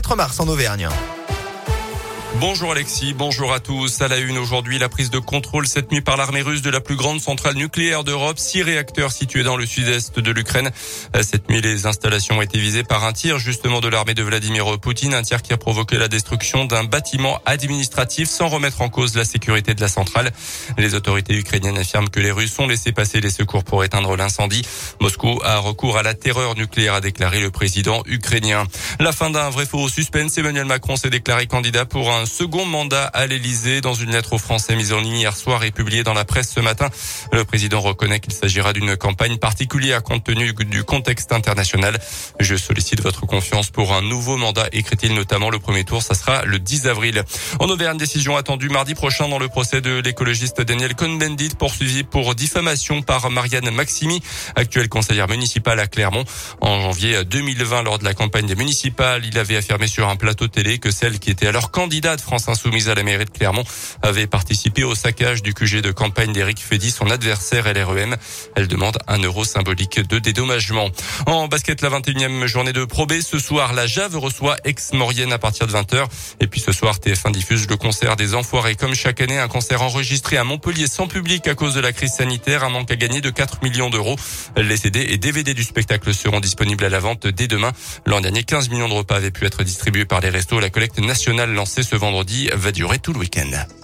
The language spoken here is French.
4 mars en Auvergne. Bonjour Alexis, bonjour à tous. À la une aujourd'hui, la prise de contrôle cette nuit par l'armée russe de la plus grande centrale nucléaire d'Europe, six réacteurs situés dans le sud-est de l'Ukraine. Cette nuit, les installations ont été visées par un tir justement de l'armée de Vladimir Poutine, un tir qui a provoqué la destruction d'un bâtiment administratif sans remettre en cause la sécurité de la centrale. Les autorités ukrainiennes affirment que les Russes ont laissé passer les secours pour éteindre l'incendie. Moscou a recours à la terreur nucléaire, a déclaré le président ukrainien. La fin d'un vrai faux suspense, Emmanuel Macron s'est déclaré candidat pour un second mandat à l'Elysée. Dans une lettre aux Français mise en ligne hier soir et publiée dans la presse ce matin, le président reconnaît qu'il s'agira d'une campagne particulière compte tenu du contexte international. Je sollicite votre confiance pour un nouveau mandat, écrit-il notamment. Le premier tour, ça sera le 10 avril. En Auvergne, décision attendue mardi prochain dans le procès de l'écologiste Daniel Cohn-Bendit, poursuivi pour diffamation par Marianne Maximi, actuelle conseillère municipale à Clermont. En janvier 2020, lors de la campagne des municipales, il avait affirmé sur un plateau télé que celle qui était alors candidate France Insoumise à la mairie de Clermont avait participé au saccage du QG de campagne d'Éric Fédy, son adversaire LREM. Elle demande un euro symbolique de dédommagement. En basket, la 21e journée de Pro B. Ce soir, la Jave reçoit Ex-Maurienne à partir de 20h. Et puis ce soir, TF1 diffuse le concert des Enfoirés. Comme chaque année, un concert enregistré à Montpellier sans public à cause de la crise sanitaire. Un manque à gagner de 4 millions d'euros. Les CD et DVD du spectacle seront disponibles à la vente dès demain. L'an dernier, 15 millions de repas avaient pu être distribués par les restos. La collecte nationale lancée ce vendredi va durer tout le week-end.